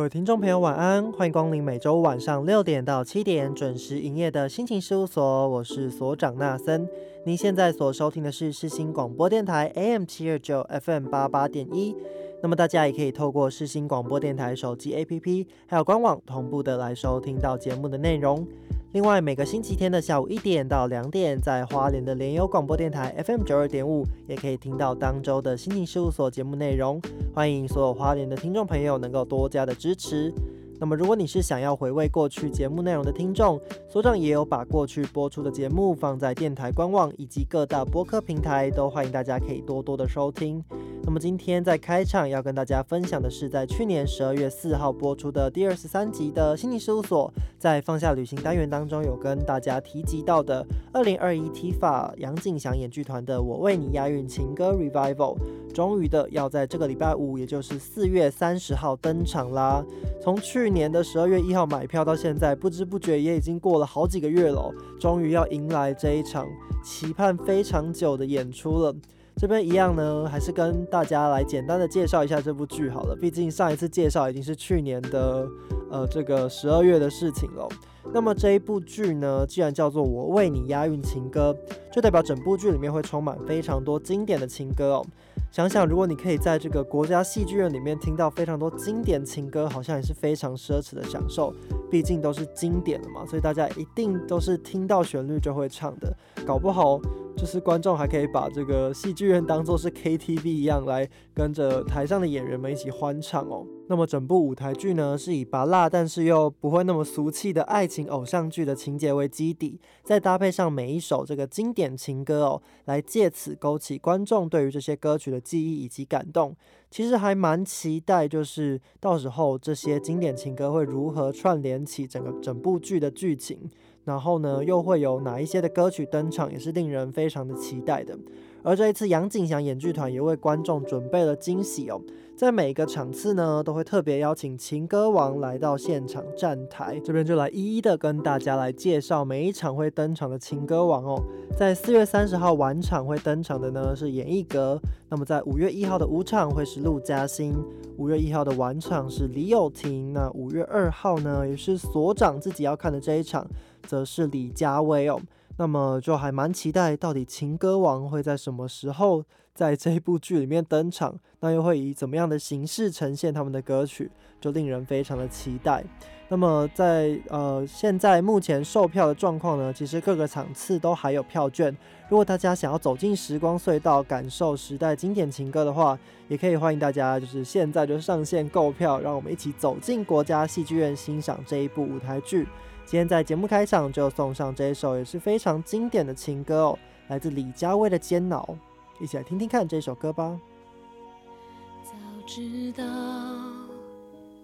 各位听众朋友，晚安！欢迎光临每周晚上六点到七点准时营业的心情事务所，我是所长纳森。您现在所收听的是世新广播电台 AM 七二九 FM 八八点一。那么大家也可以透过世新广播电台手机 APP，还有官网同步的来收听到节目的内容。另外，每个星期天的下午一点到两点，在花莲的联友广播电台 FM 九二点五，也可以听到当周的心情事务所节目内容。欢迎所有花莲的听众朋友能够多加的支持。那么，如果你是想要回味过去节目内容的听众，所长也有把过去播出的节目放在电台官网以及各大播客平台，都欢迎大家可以多多的收听。那么今天在开场要跟大家分享的是，在去年十二月四号播出的第二十三集的心理事务所，在放下旅行单元当中有跟大家提及到的二零二一 TFA 杨景祥演剧团的《我为你押韵情歌 Revival》，终于的要在这个礼拜五，也就是四月三十号登场啦。从去年的十二月一号买票到现在，不知不觉也已经过了好几个月了，终于要迎来这一场期盼非常久的演出了。这边一样呢，还是跟大家来简单的介绍一下这部剧好了。毕竟上一次介绍已经是去年的呃这个十二月的事情了。那么这一部剧呢，既然叫做《我为你押韵情歌》，就代表整部剧里面会充满非常多经典的情歌哦。想想，如果你可以在这个国家戏剧院里面听到非常多经典情歌，好像也是非常奢侈的享受。毕竟都是经典的嘛，所以大家一定都是听到旋律就会唱的。搞不好就是观众还可以把这个戏剧院当做是 KTV 一样，来跟着台上的演员们一起欢唱哦。那么整部舞台剧呢，是以拔辣但是又不会那么俗气的爱情偶像剧的情节为基底，再搭配上每一首这个经典情歌哦，来借此勾起观众对于这些歌曲的记忆以及感动。其实还蛮期待，就是到时候这些经典情歌会如何串联起整个整部剧的剧情，然后呢，又会有哪一些的歌曲登场，也是令人非常的期待的。而这一次，杨景祥演剧团也为观众准备了惊喜哦。在每一个场次呢，都会特别邀请情歌王来到现场站台，这边就来一一的跟大家来介绍每一场会登场的情歌王哦。在四月三十号晚场会登场的呢是演艺阁，那么在五月一号的午场会是陆嘉欣，五月一号的晚场是李友廷，那五月二号呢也是所长自己要看的这一场，则是李佳薇哦。那么就还蛮期待，到底情歌王会在什么时候在这部剧里面登场？那又会以怎么样的形式呈现他们的歌曲？就令人非常的期待。那么在呃现在目前售票的状况呢，其实各个场次都还有票券。如果大家想要走进时光隧道，感受时代经典情歌的话，也可以欢迎大家就是现在就上线购票，让我们一起走进国家戏剧院欣赏这一部舞台剧。今天在节目开场就送上这一首也是非常经典的情歌哦，来自李佳薇的《煎熬》，一起来听听看这首歌吧。早知道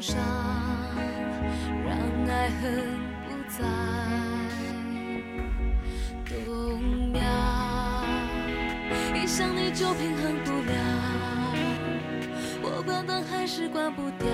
伤让爱恨不再动摇，一想你就平衡不了。我关灯还是关不掉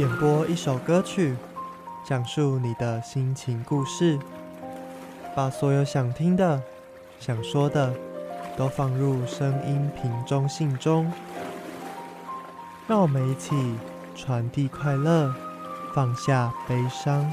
点播一首歌曲，讲述你的心情故事，把所有想听的、想说的都放入声音瓶中信中，让我们一起传递快乐，放下悲伤。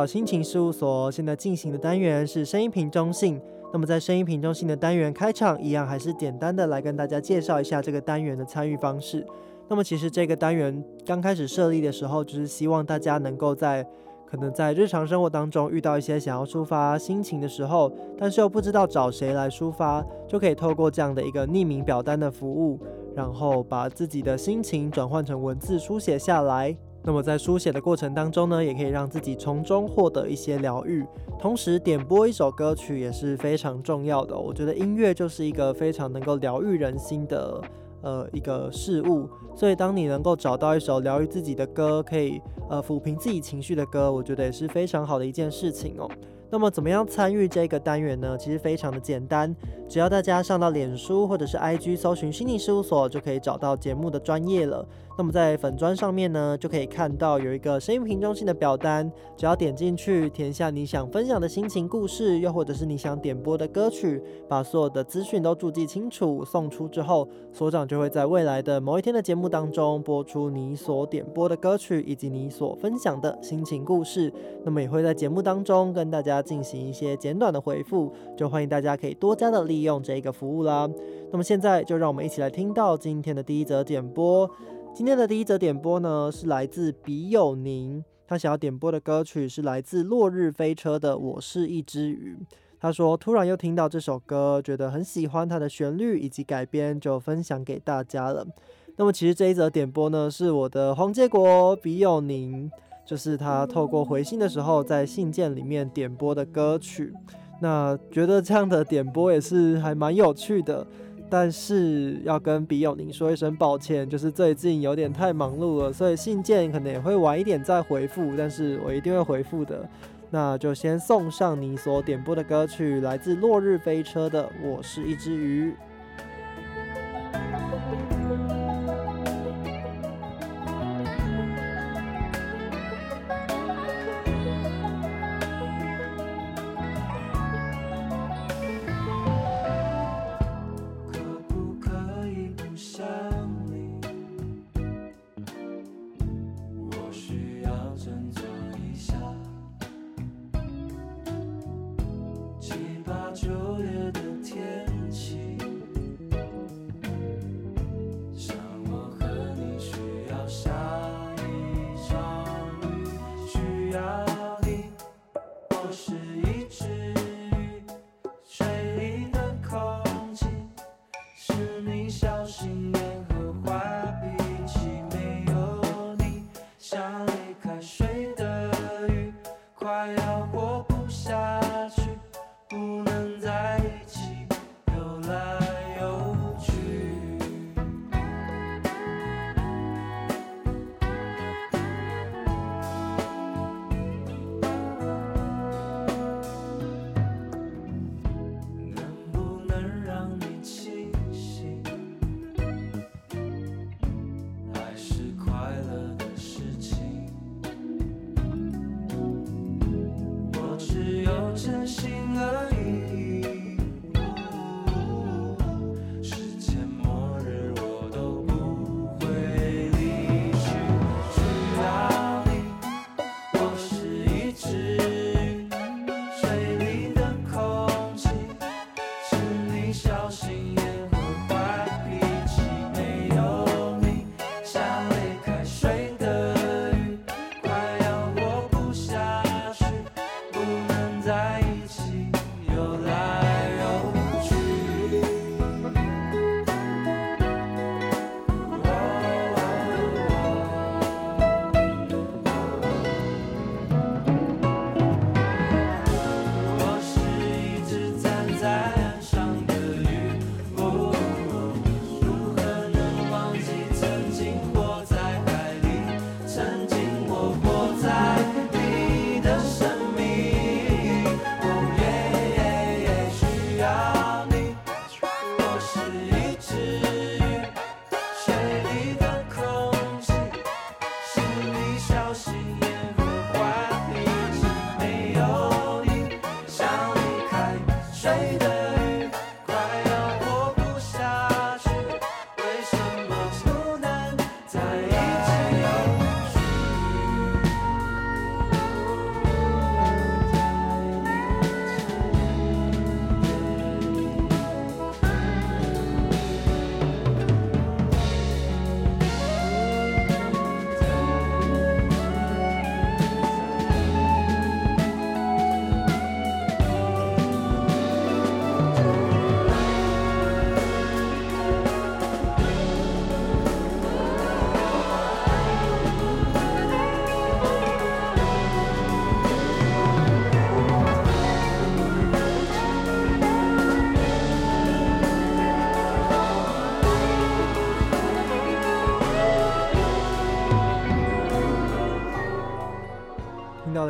到心情事务所。现在进行的单元是声音瓶中性。那么在声音瓶中性的单元开场，一样还是简单的来跟大家介绍一下这个单元的参与方式。那么其实这个单元刚开始设立的时候，就是希望大家能够在可能在日常生活当中遇到一些想要抒发心情的时候，但是又不知道找谁来抒发，就可以透过这样的一个匿名表单的服务，然后把自己的心情转换成文字书写下来。那么在书写的过程当中呢，也可以让自己从中获得一些疗愈。同时点播一首歌曲也是非常重要的。我觉得音乐就是一个非常能够疗愈人心的呃一个事物。所以当你能够找到一首疗愈自己的歌，可以呃抚平自己情绪的歌，我觉得也是非常好的一件事情哦。那么怎么样参与这个单元呢？其实非常的简单，只要大家上到脸书或者是 IG 搜寻心理事务所，就可以找到节目的专业了。那么在粉砖上面呢，就可以看到有一个声音瓶中心的表单，只要点进去填下你想分享的心情故事，又或者是你想点播的歌曲，把所有的资讯都注记清楚，送出之后，所长就会在未来的某一天的节目当中播出你所点播的歌曲以及你所分享的心情故事。那么也会在节目当中跟大家进行一些简短的回复，就欢迎大家可以多加的利用这个服务啦。那么现在就让我们一起来听到今天的第一则点播。今天的第一则点播呢，是来自笔友宁，他想要点播的歌曲是来自落日飞车的《我是一只鱼》。他说突然又听到这首歌，觉得很喜欢它的旋律以及改编，就分享给大家了。那么其实这一则点播呢，是我的黄建国笔友宁。就是他透过回信的时候，在信件里面点播的歌曲，那觉得这样的点播也是还蛮有趣的，但是要跟笔友您说一声抱歉，就是最近有点太忙碌了，所以信件可能也会晚一点再回复，但是我一定会回复的。那就先送上你所点播的歌曲，来自落日飞车的《我是一只鱼》。九月的天。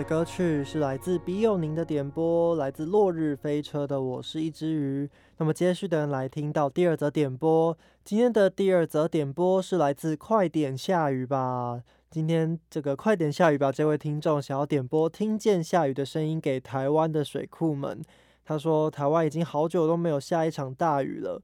歌曲是来自笔友宁的点播，来自落日飞车的《我是一只鱼》。那么接续的来听到第二则点播，今天的第二则点播是来自快点下雨吧。今天这个快点下雨吧，这位听众想要点播听见下雨的声音给台湾的水库们。他说，台湾已经好久都没有下一场大雨了。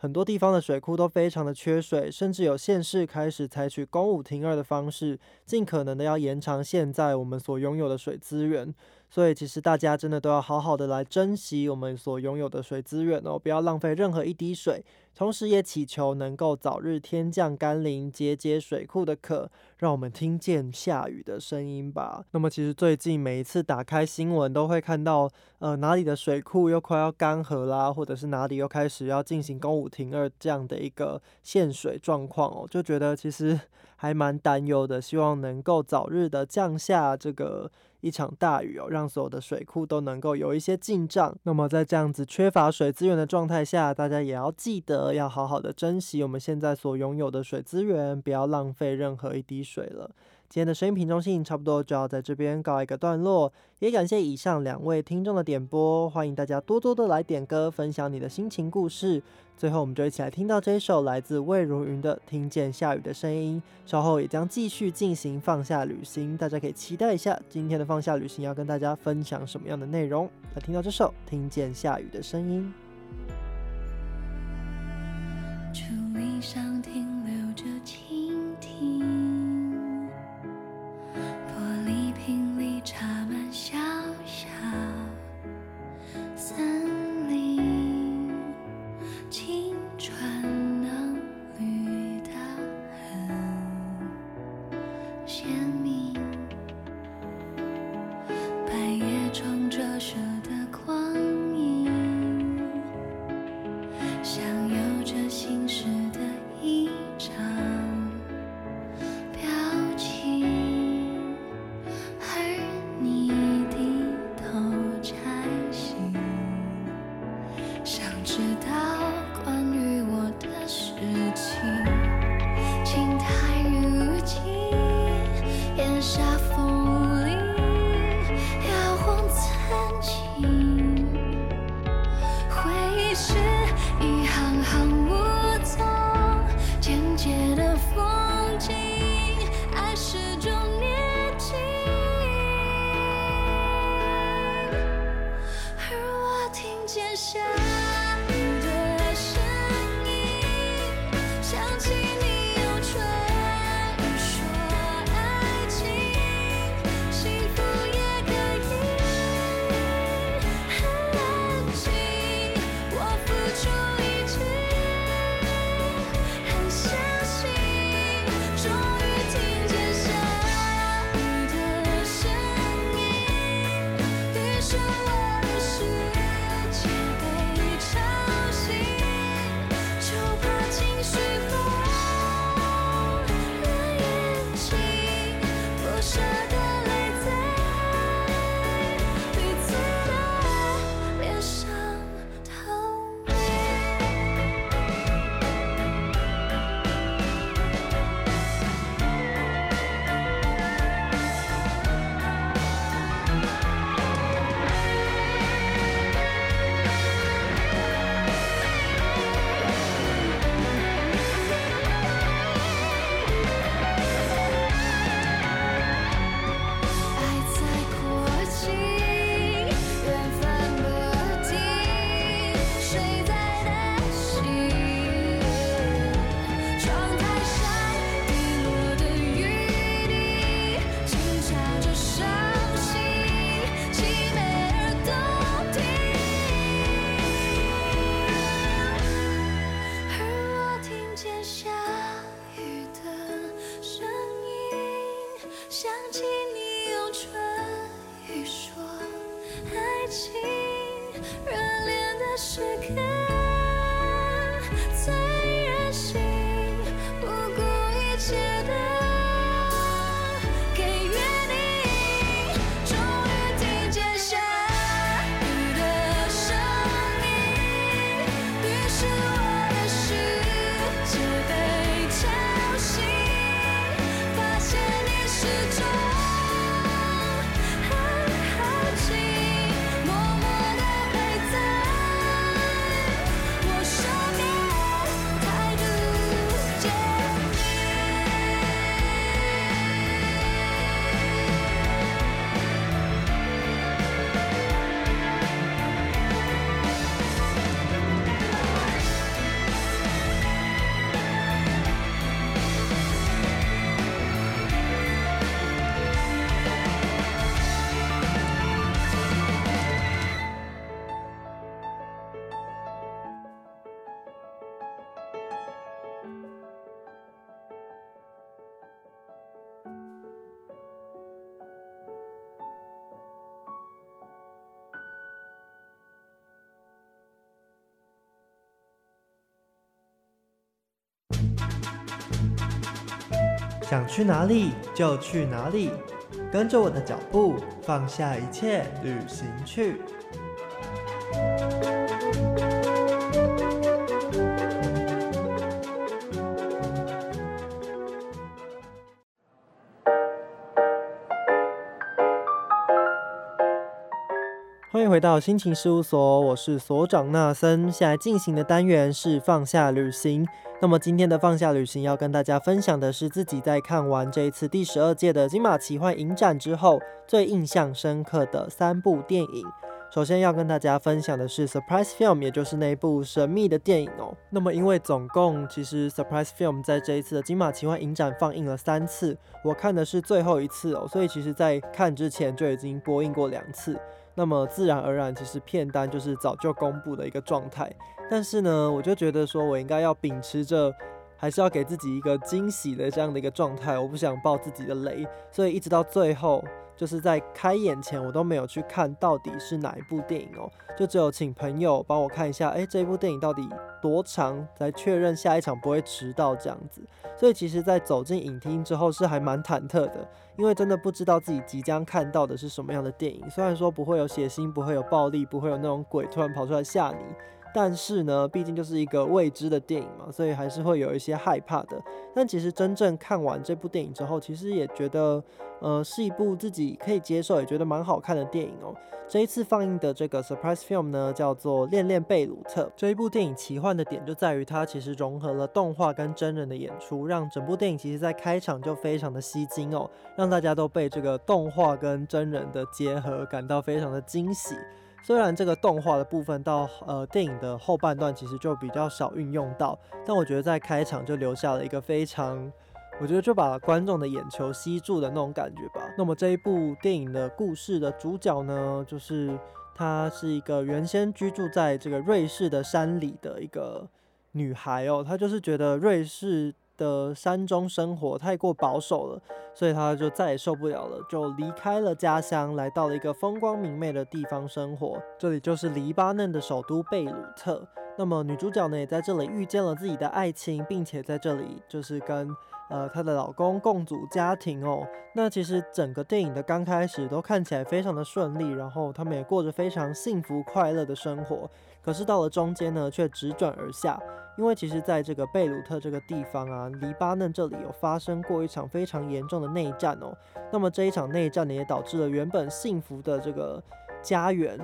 很多地方的水库都非常的缺水，甚至有县市开始采取公五停二的方式，尽可能的要延长现在我们所拥有的水资源。所以其实大家真的都要好好的来珍惜我们所拥有的水资源哦，不要浪费任何一滴水。同时也祈求能够早日天降甘霖，解解水库的渴，让我们听见下雨的声音吧。那么其实最近每一次打开新闻，都会看到呃哪里的水库又快要干涸啦，或者是哪里又开始要进行公五停二这样的一个限水状况哦，就觉得其实 还蛮担忧的，希望能够早日的降下这个。一场大雨哦，让所有的水库都能够有一些进账。那么在这样子缺乏水资源的状态下，大家也要记得要好好的珍惜我们现在所拥有的水资源，不要浪费任何一滴水了。今天的声音品中性差不多就要在这边告一个段落，也感谢以上两位听众的点播，欢迎大家多多的来点歌，分享你的心情故事。最后，我们就一起来听到这一首来自魏如云的《听见下雨的声音》，稍后也将继续进行放下旅行，大家可以期待一下今天的放下旅行要跟大家分享什么样的内容。来听到这首《听见下雨的声音》。竹篱上停留着蜻蜓，玻璃瓶里插满小小。想去哪里就去哪里，跟着我的脚步，放下一切，旅行去。欢迎回到心情事务所，我是所长纳森。现在进行的单元是放下旅行。那么今天的放下旅行要跟大家分享的是自己在看完这一次第十二届的金马奇幻影展之后最印象深刻的三部电影。首先要跟大家分享的是 Surprise Film，也就是那一部神秘的电影哦。那么因为总共其实 Surprise Film 在这一次的金马奇幻影展放映了三次，我看的是最后一次哦，所以其实在看之前就已经播映过两次。那么自然而然，其实片单就是早就公布的一个状态。但是呢，我就觉得说我应该要秉持着，还是要给自己一个惊喜的这样的一个状态。我不想爆自己的雷，所以一直到最后。就是在开演前，我都没有去看到底是哪一部电影哦，就只有请朋友帮我看一下，哎，这一部电影到底多长，来确认下一场不会迟到这样子。所以其实，在走进影厅之后是还蛮忐忑的，因为真的不知道自己即将看到的是什么样的电影。虽然说不会有血腥，不会有暴力，不会有那种鬼突然跑出来吓你。但是呢，毕竟就是一个未知的电影嘛，所以还是会有一些害怕的。但其实真正看完这部电影之后，其实也觉得，呃，是一部自己可以接受，也觉得蛮好看的电影哦。这一次放映的这个 surprise film 呢，叫做《恋恋贝鲁特》。这一部电影奇幻的点就在于它其实融合了动画跟真人的演出，让整部电影其实在开场就非常的吸睛哦，让大家都被这个动画跟真人的结合感到非常的惊喜。虽然这个动画的部分到呃电影的后半段其实就比较少运用到，但我觉得在开场就留下了一个非常，我觉得就把观众的眼球吸住的那种感觉吧。那么这一部电影的故事的主角呢，就是她是一个原先居住在这个瑞士的山里的一个女孩哦，她就是觉得瑞士。的山中生活太过保守了，所以他就再也受不了了，就离开了家乡，来到了一个风光明媚的地方生活。这里就是黎巴嫩的首都贝鲁特。那么女主角呢，也在这里遇见了自己的爱情，并且在这里就是跟呃她的老公共组家庭哦。那其实整个电影的刚开始都看起来非常的顺利，然后他们也过着非常幸福快乐的生活。可是到了中间呢，却直转而下。因为其实，在这个贝鲁特这个地方啊，黎巴嫩这里有发生过一场非常严重的内战哦。那么这一场内战呢，也导致了原本幸福的这个家园，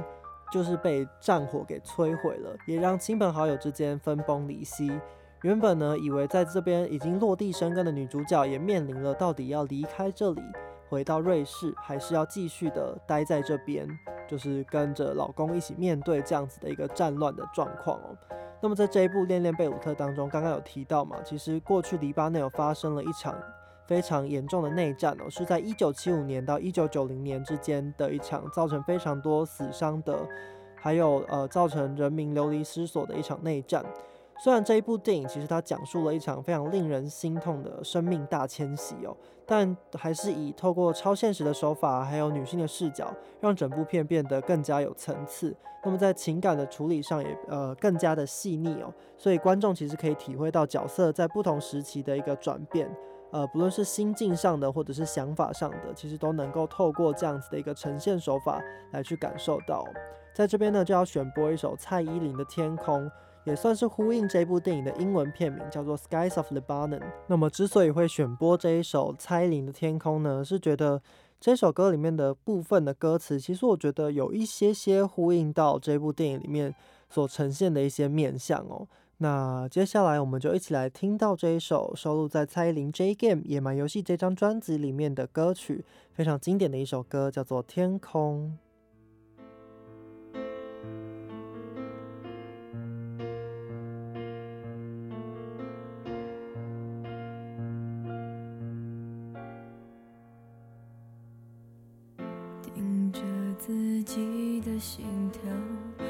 就是被战火给摧毁了，也让亲朋好友之间分崩离析。原本呢，以为在这边已经落地生根的女主角，也面临了到底要离开这里，回到瑞士，还是要继续的待在这边，就是跟着老公一起面对这样子的一个战乱的状况哦。那么在这一部《恋恋贝鲁特》当中，刚刚有提到嘛，其实过去黎巴嫩有发生了一场非常严重的内战哦，是在一九七五年到一九九零年之间的一场造成非常多死伤的，还有呃造成人民流离失所的一场内战。虽然这一部电影其实它讲述了一场非常令人心痛的生命大迁徙哦，但还是以透过超现实的手法，还有女性的视角，让整部片变得更加有层次。那么在情感的处理上也呃更加的细腻哦，所以观众其实可以体会到角色在不同时期的一个转变，呃，不论是心境上的或者是想法上的，其实都能够透过这样子的一个呈现手法来去感受到。在这边呢，就要选播一首蔡依林的《天空》。也算是呼应这部电影的英文片名，叫做《Skies of Lebanon》。那么，之所以会选播这一首蔡依林的《天空》呢，是觉得这首歌里面的部分的歌词，其实我觉得有一些些呼应到这部电影里面所呈现的一些面相哦。那接下来我们就一起来听到这一首收录在蔡依林《J Game 野蛮游戏》这张专辑里面的歌曲，非常经典的一首歌，叫做《天空》。自己的心跳。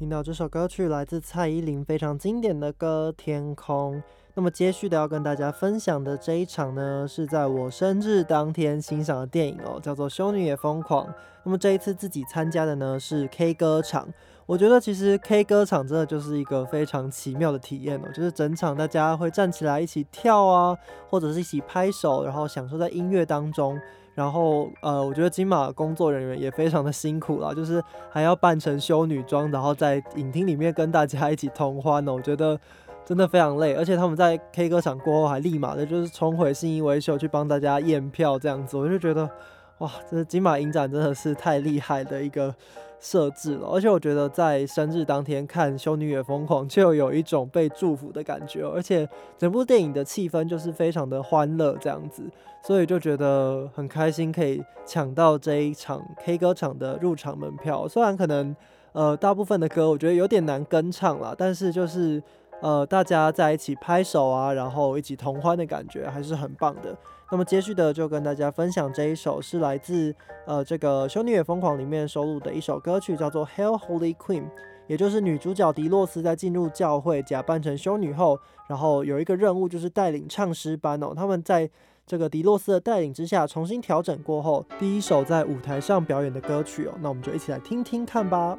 听到这首歌曲来自蔡依林非常经典的歌《天空》。那么接续的要跟大家分享的这一场呢，是在我生日当天欣赏的电影哦，叫做《修女也疯狂》。那么这一次自己参加的呢是 K 歌场。我觉得其实 K 歌场真的就是一个非常奇妙的体验哦，就是整场大家会站起来一起跳啊，或者是一起拍手，然后享受在音乐当中。然后呃，我觉得金马工作人员也非常的辛苦啦，就是还要扮成修女装，然后在影厅里面跟大家一起同欢呢。我觉得真的非常累，而且他们在 K 歌场过后还立马的就是冲回信义维修去帮大家验票这样子，我就觉得哇，这金马影展真的是太厉害的一个设置了。而且我觉得在生日当天看《修女也疯狂》，就有一种被祝福的感觉，而且整部电影的气氛就是非常的欢乐这样子，所以就觉得很开心可以抢到这一场 K 歌场的入场门票。虽然可能呃大部分的歌我觉得有点难跟唱啦，但是就是呃大家在一起拍手啊，然后一起同欢的感觉还是很棒的。那么接续的就跟大家分享这一首是来自呃这个《修女也疯狂》里面收录的一首歌曲，叫做《Hell Holy Queen》，也就是女主角迪洛斯在进入教会假扮成修女后，然后有一个任务就是带领唱诗班哦，他们在这个迪洛斯的带领之下重新调整过后，第一首在舞台上表演的歌曲哦，那我们就一起来听听看吧。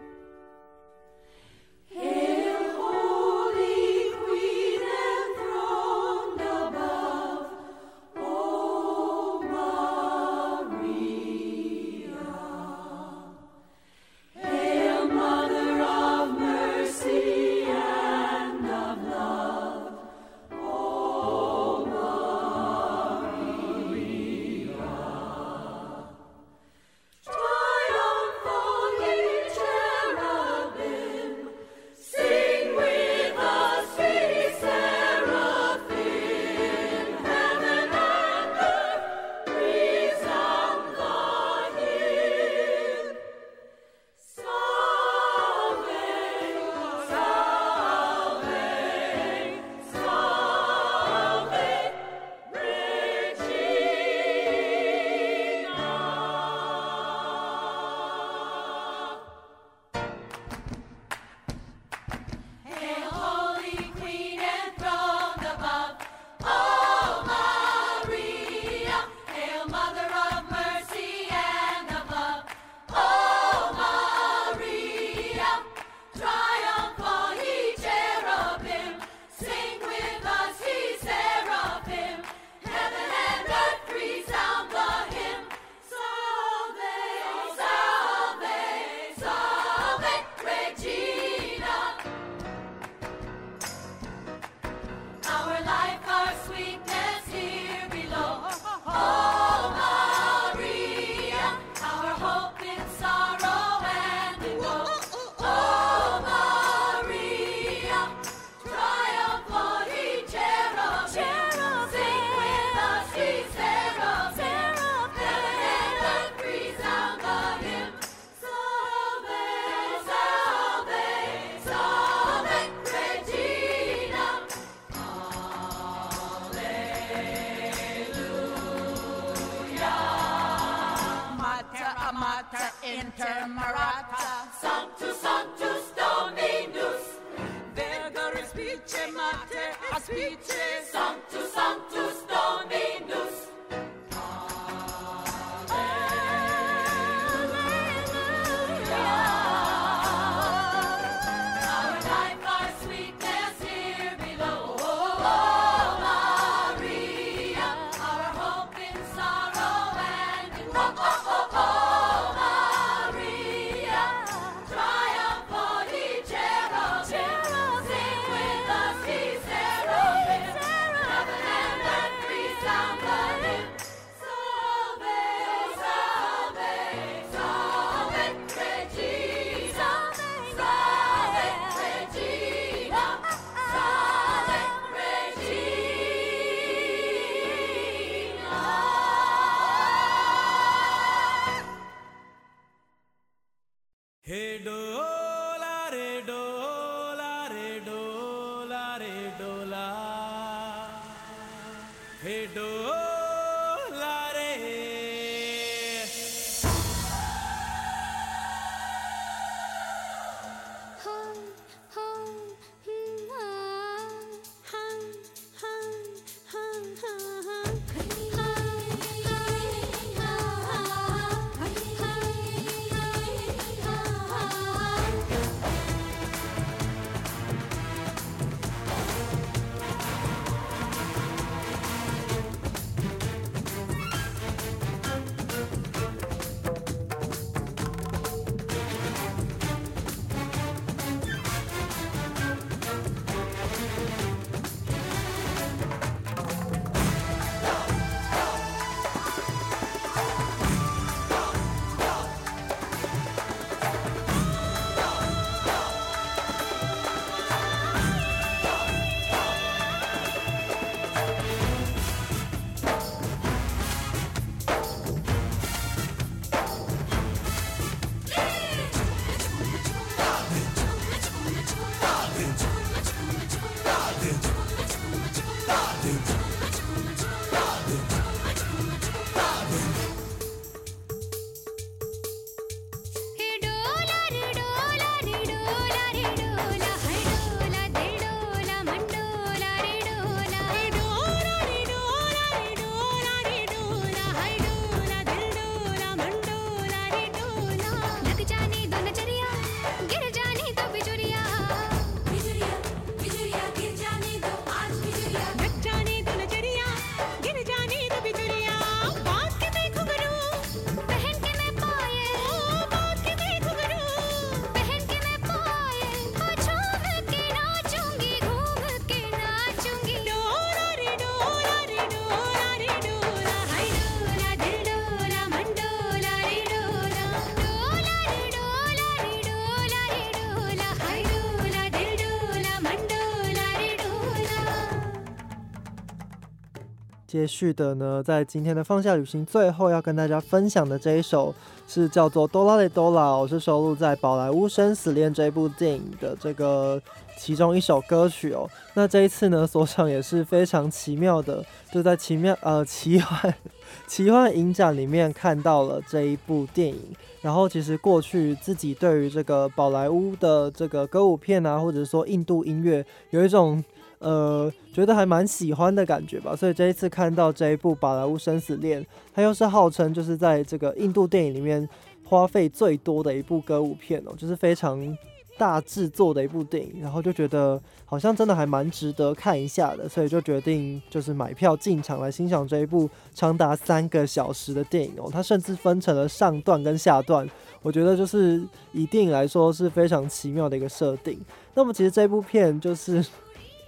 接续的呢，在今天的放下旅行最后要跟大家分享的这一首是叫做《哆啦嘞哆啦》，我是收录在《宝莱坞生死恋》这部电影的这个其中一首歌曲哦。那这一次呢，所长也是非常奇妙的，就在奇妙呃奇幻 奇幻影展里面看到了这一部电影。然后其实过去自己对于这个宝莱坞的这个歌舞片啊，或者说印度音乐，有一种。呃，觉得还蛮喜欢的感觉吧，所以这一次看到这一部《宝莱坞生死恋》，它又是号称就是在这个印度电影里面花费最多的一部歌舞片哦，就是非常大制作的一部电影，然后就觉得好像真的还蛮值得看一下的，所以就决定就是买票进场来欣赏这一部长达三个小时的电影哦，它甚至分成了上段跟下段，我觉得就是以电影来说是非常奇妙的一个设定。那么其实这部片就是。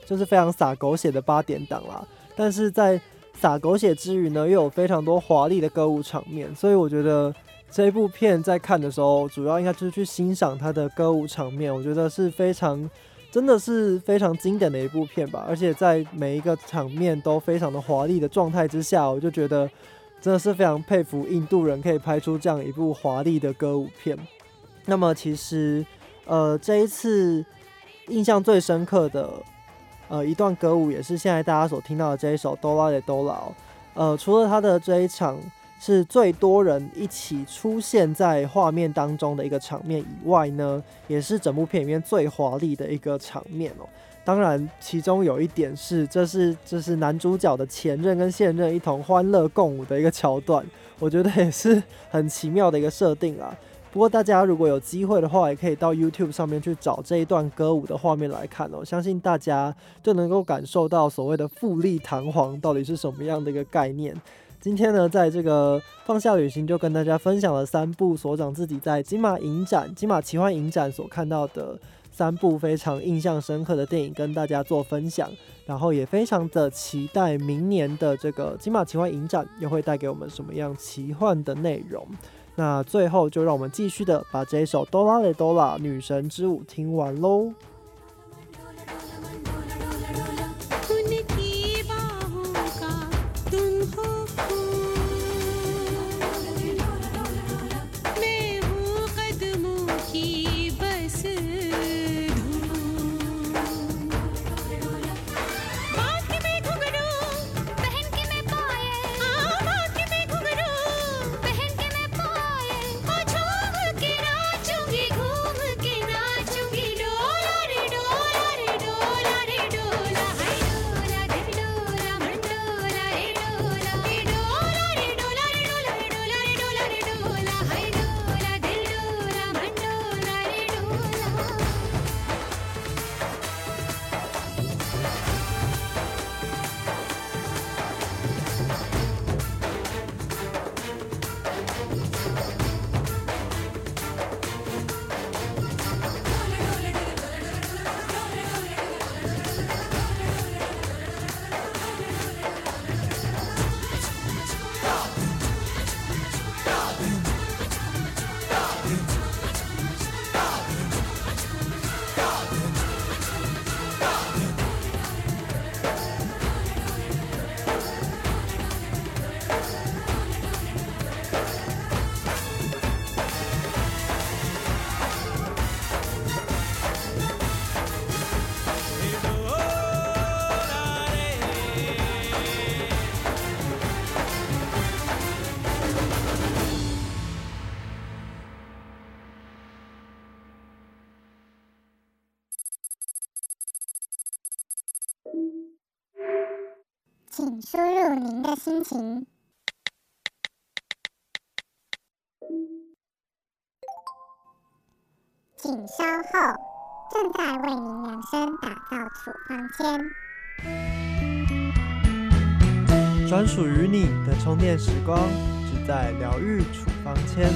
就是非常洒狗血的八点档啦，但是在洒狗血之余呢，又有非常多华丽的歌舞场面，所以我觉得这一部片在看的时候，主要应该就是去欣赏它的歌舞场面，我觉得是非常，真的是非常经典的一部片吧。而且在每一个场面都非常的华丽的状态之下，我就觉得真的是非常佩服印度人可以拍出这样一部华丽的歌舞片。那么其实，呃，这一次印象最深刻的。呃，一段歌舞也是现在大家所听到的这一首《哆啦的哆啦》。呃，除了他的这一场是最多人一起出现在画面当中的一个场面以外呢，也是整部片里面最华丽的一个场面哦。当然，其中有一点是，这是这是男主角的前任跟现任一同欢乐共舞的一个桥段，我觉得也是很奇妙的一个设定啊。不过大家如果有机会的话，也可以到 YouTube 上面去找这一段歌舞的画面来看哦。相信大家就能够感受到所谓的富丽堂皇到底是什么样的一个概念。今天呢，在这个放下旅行就跟大家分享了三部所长自己在金马影展、金马奇幻影展所看到的三部非常印象深刻的电影，跟大家做分享。然后也非常的期待明年的这个金马奇幻影展又会带给我们什么样奇幻的内容。那最后就让我们继续的把这一首《哆啦 A 哆啦女神之舞》听完喽。心情，请稍后，正在为您量身打造处方签，专属于你的充电时光，只在疗愈处方签。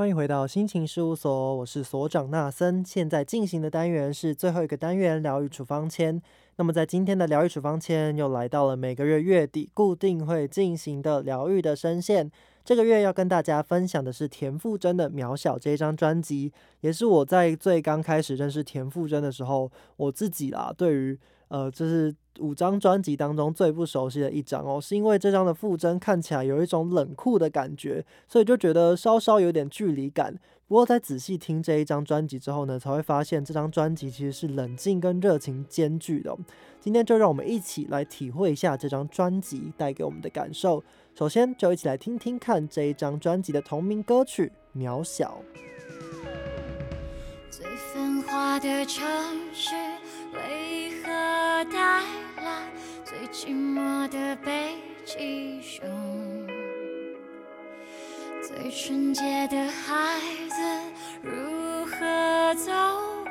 欢迎回到心情事务所，我是所长纳森。现在进行的单元是最后一个单元——疗愈处方签。那么在今天的疗愈处方签，又来到了每个月月底固定会进行的疗愈的声线。这个月要跟大家分享的是田馥甄的《渺小》这一张专辑，也是我在最刚开始认识田馥甄的时候，我自己啦对于呃就是五张专辑当中最不熟悉的一张哦，是因为这张的馥甄看起来有一种冷酷的感觉，所以就觉得稍稍有点距离感。不过在仔细听这一张专辑之后呢，才会发现这张专辑其实是冷静跟热情兼具的。今天就让我们一起来体会一下这张专辑带给我们的感受。首先就一起来听听看这一张专辑的同名歌曲《渺小》。最繁华的城市为何带来最寂寞的北极熊？最纯洁的孩子如何走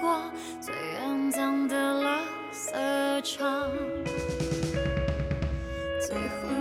过最肮脏的垃圾场？最后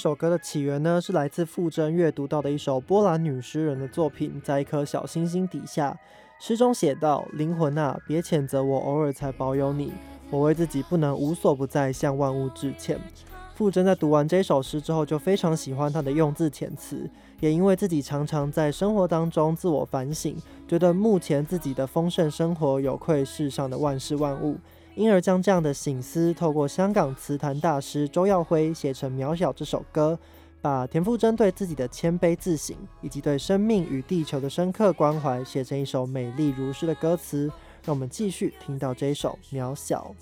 首歌的起源呢，是来自傅征阅读到的一首波兰女诗人的作品，在一颗小星星底下。诗中写道：“灵魂啊，别谴责我，偶尔才保有你。我为自己不能无所不在，向万物致歉。”傅征在读完这首诗之后，就非常喜欢他的用字遣词，也因为自己常常在生活当中自我反省，觉得目前自己的丰盛生活有愧世上的万事万物，因而将这样的醒思透过香港词坛大师周耀辉写成《渺小》这首歌，把田馥甄对自己的谦卑自省，以及对生命与地球的深刻关怀，写成一首美丽如诗的歌词。让我们继续听到这一首《渺小》。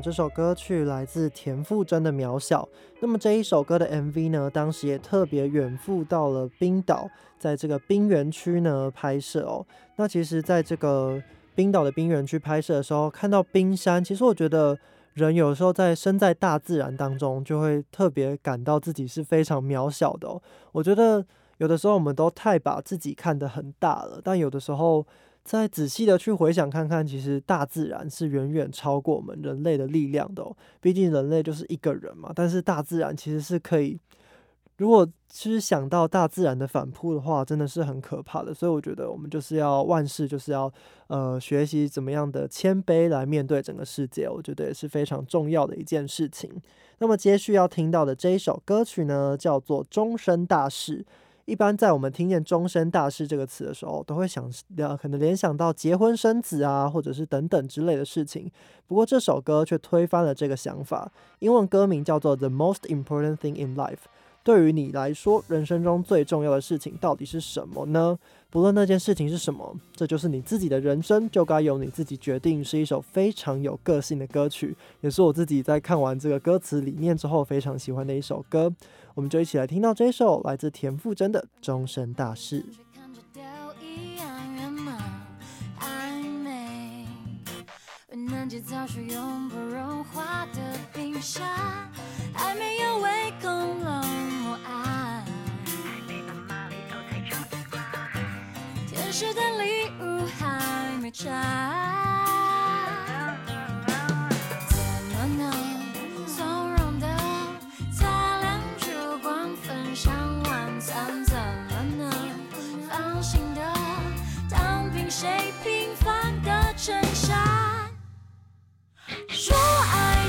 这首歌曲来自田馥甄的《渺小》，那么这一首歌的 MV 呢，当时也特别远赴到了冰岛，在这个冰原区呢拍摄哦。那其实，在这个冰岛的冰原区拍摄的时候，看到冰山，其实我觉得人有时候在身在大自然当中，就会特别感到自己是非常渺小的哦。我觉得有的时候我们都太把自己看得很大了，但有的时候再仔细的去回想看看，其实大自然是远远超过我们人类的力量的。毕竟人类就是一个人嘛，但是大自然其实是可以如果其实想到大自然的反扑的话，真的是很可怕的。所以我觉得我们就是要万事就是要呃学习怎么样的谦卑来面对整个世界，我觉得也是非常重要的一件事情。那么接续要听到的这一首歌曲呢，叫做《终身大事》。一般在我们听见“终身大事”这个词的时候，都会想呃可能联想到结婚生子啊，或者是等等之类的事情。不过这首歌却推翻了这个想法。英文歌名叫做《The Most Important Thing in Life》。对于你来说，人生中最重要的事情到底是什么呢？不论那件事情是什么，这就是你自己的人生，就该由你自己决定。是一首非常有个性的歌曲，也是我自己在看完这个歌词理念之后非常喜欢的一首歌。我们就一起来听到这首来自田馥甄的《终身大事》。看着都一样圆满暧昧，温暖节早是永不融化的冰山，还没有胃口冷漠爱。天使的礼物还没拆，谁平凡的衬衫？说爱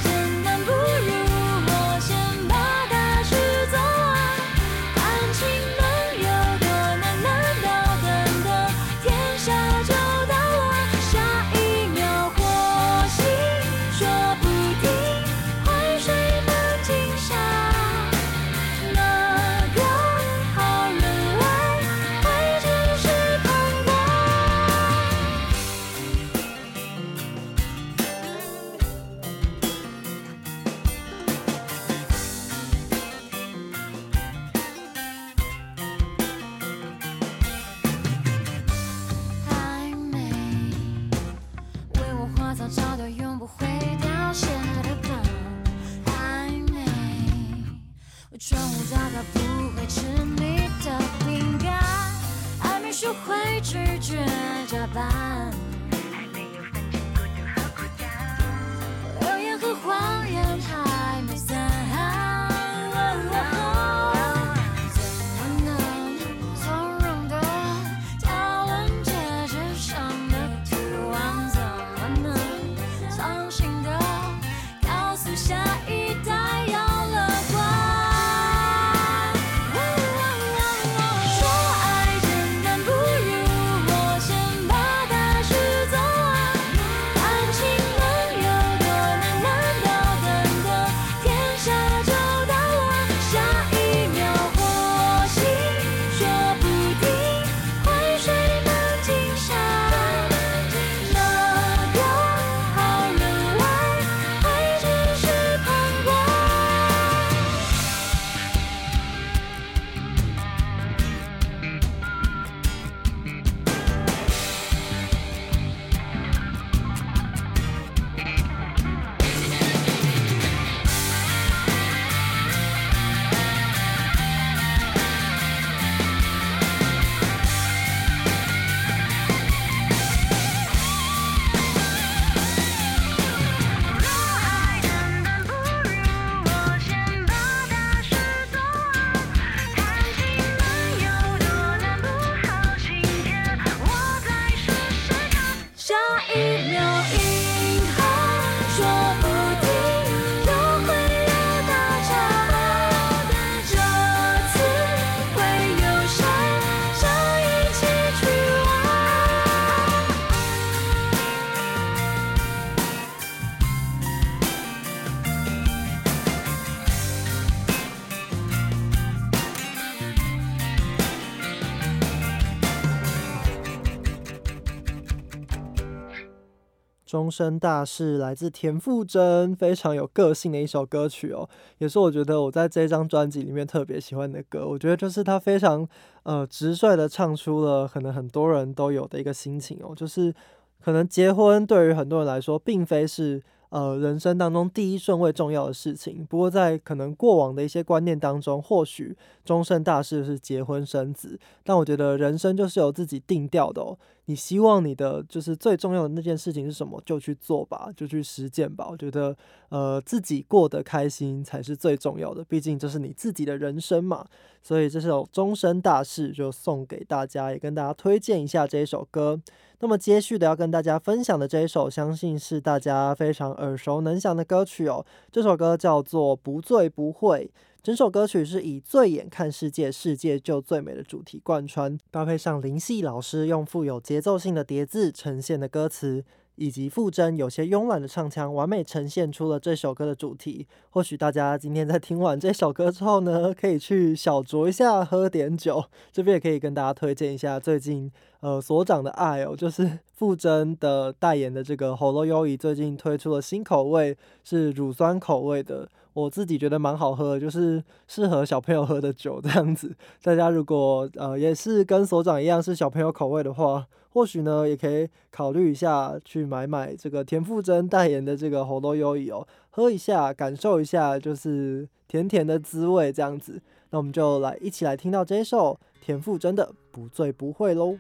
生大事来自田馥甄，非常有个性的一首歌曲哦，也是我觉得我在这张专辑里面特别喜欢的歌。我觉得就是他非常呃直率的唱出了可能很多人都有的一个心情哦，就是可能结婚对于很多人来说，并非是呃人生当中第一顺位重要的事情。不过在可能过往的一些观念当中，或许终身大事是结婚生子，但我觉得人生就是由自己定调的哦。你希望你的就是最重要的那件事情是什么，就去做吧，就去实践吧。我觉得，呃，自己过得开心才是最重要的，毕竟这是你自己的人生嘛。所以这首终身大事就送给大家，也跟大家推荐一下这一首歌。那么接续的要跟大家分享的这一首，相信是大家非常耳熟能详的歌曲哦。这首歌叫做《不醉不会》。整首歌曲是以“醉眼看世界，世界就最美”的主题贯穿，搭配上林夕老师用富有节奏性的叠字呈现的歌词，以及傅真有些慵懒的唱腔，完美呈现出了这首歌的主题。或许大家今天在听完这首歌之后呢，可以去小酌一下，喝点酒。这边也可以跟大家推荐一下最近呃所长的爱哦，就是傅真的代言的这个喉咙优怡最近推出了新口味，是乳酸口味的。我自己觉得蛮好喝，就是适合小朋友喝的酒这样子。大家如果呃也是跟所长一样是小朋友口味的话，或许呢也可以考虑一下去买买这个田馥甄代言的这个红豆优怡哦，喝一下感受一下，就是甜甜的滋味这样子。那我们就来一起来听到这首田馥甄的《不醉不会》喽。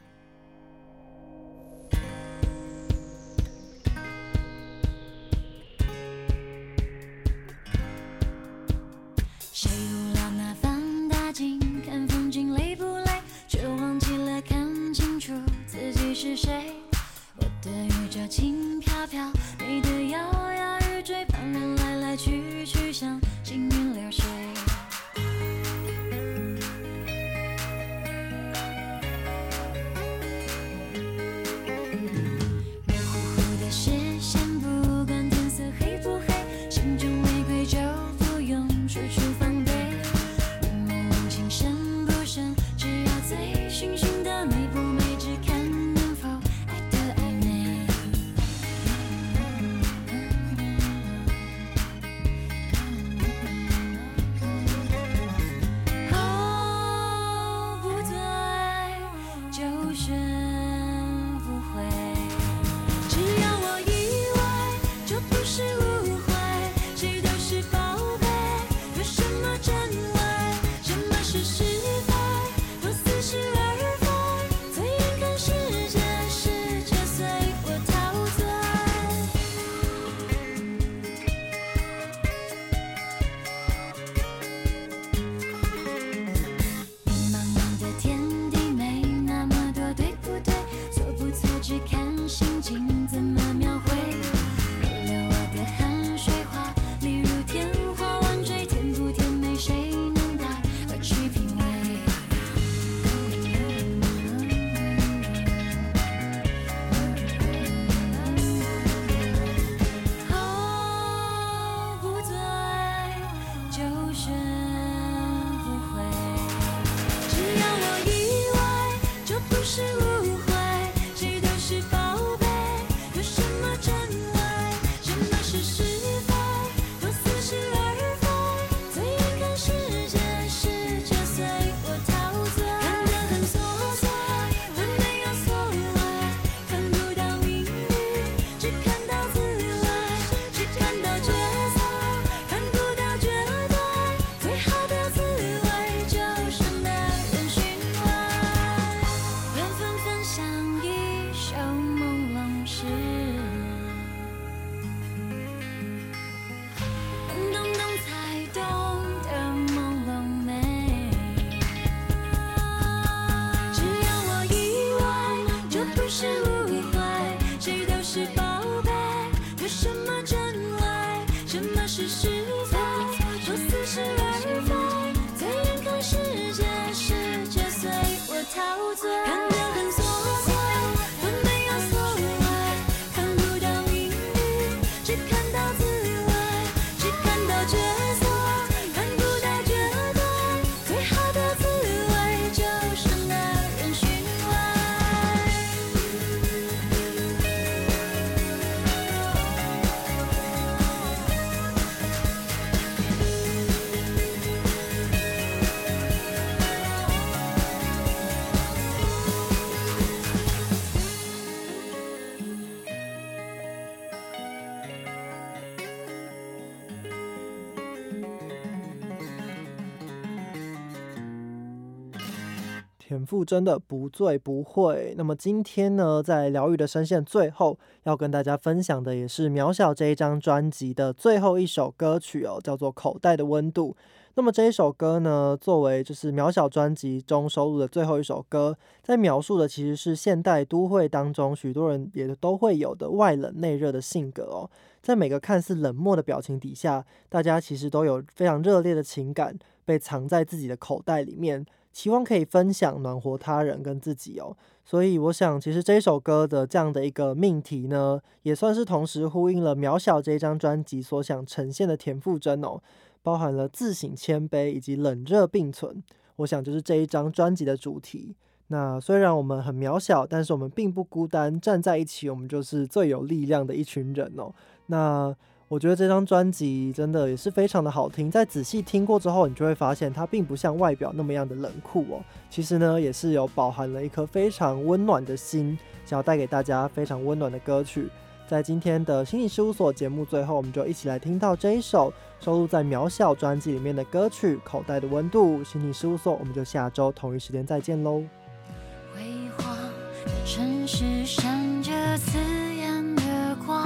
谁？我的宇宙轻飘飘田馥甄的《不醉不会》。那么今天呢，在疗愈的声线最后，要跟大家分享的也是渺小这一张专辑的最后一首歌曲哦，叫做《口袋的温度》。那么这一首歌呢，作为就是渺小专辑中收录的最后一首歌，在描述的其实是现代都会当中许多人也都会有的外冷内热的性格哦。在每个看似冷漠的表情底下，大家其实都有非常热烈的情感被藏在自己的口袋里面，希望可以分享暖和他人跟自己哦。所以我想，其实这首歌的这样的一个命题呢，也算是同时呼应了渺小这张专辑所想呈现的田馥甄哦。包含了自省、谦卑以及冷热并存，我想就是这一张专辑的主题。那虽然我们很渺小，但是我们并不孤单，站在一起，我们就是最有力量的一群人哦。那我觉得这张专辑真的也是非常的好听，在仔细听过之后，你就会发现它并不像外表那么样的冷酷哦。其实呢，也是有饱含了一颗非常温暖的心，想要带给大家非常温暖的歌曲。在今天的心理事务所节目最后，我们就一起来听到这一首收录在《渺小》专辑里面的歌曲《口袋的温度》。心理事务所，我们就下周同一时间再见喽。辉煌的城市闪着刺眼的光，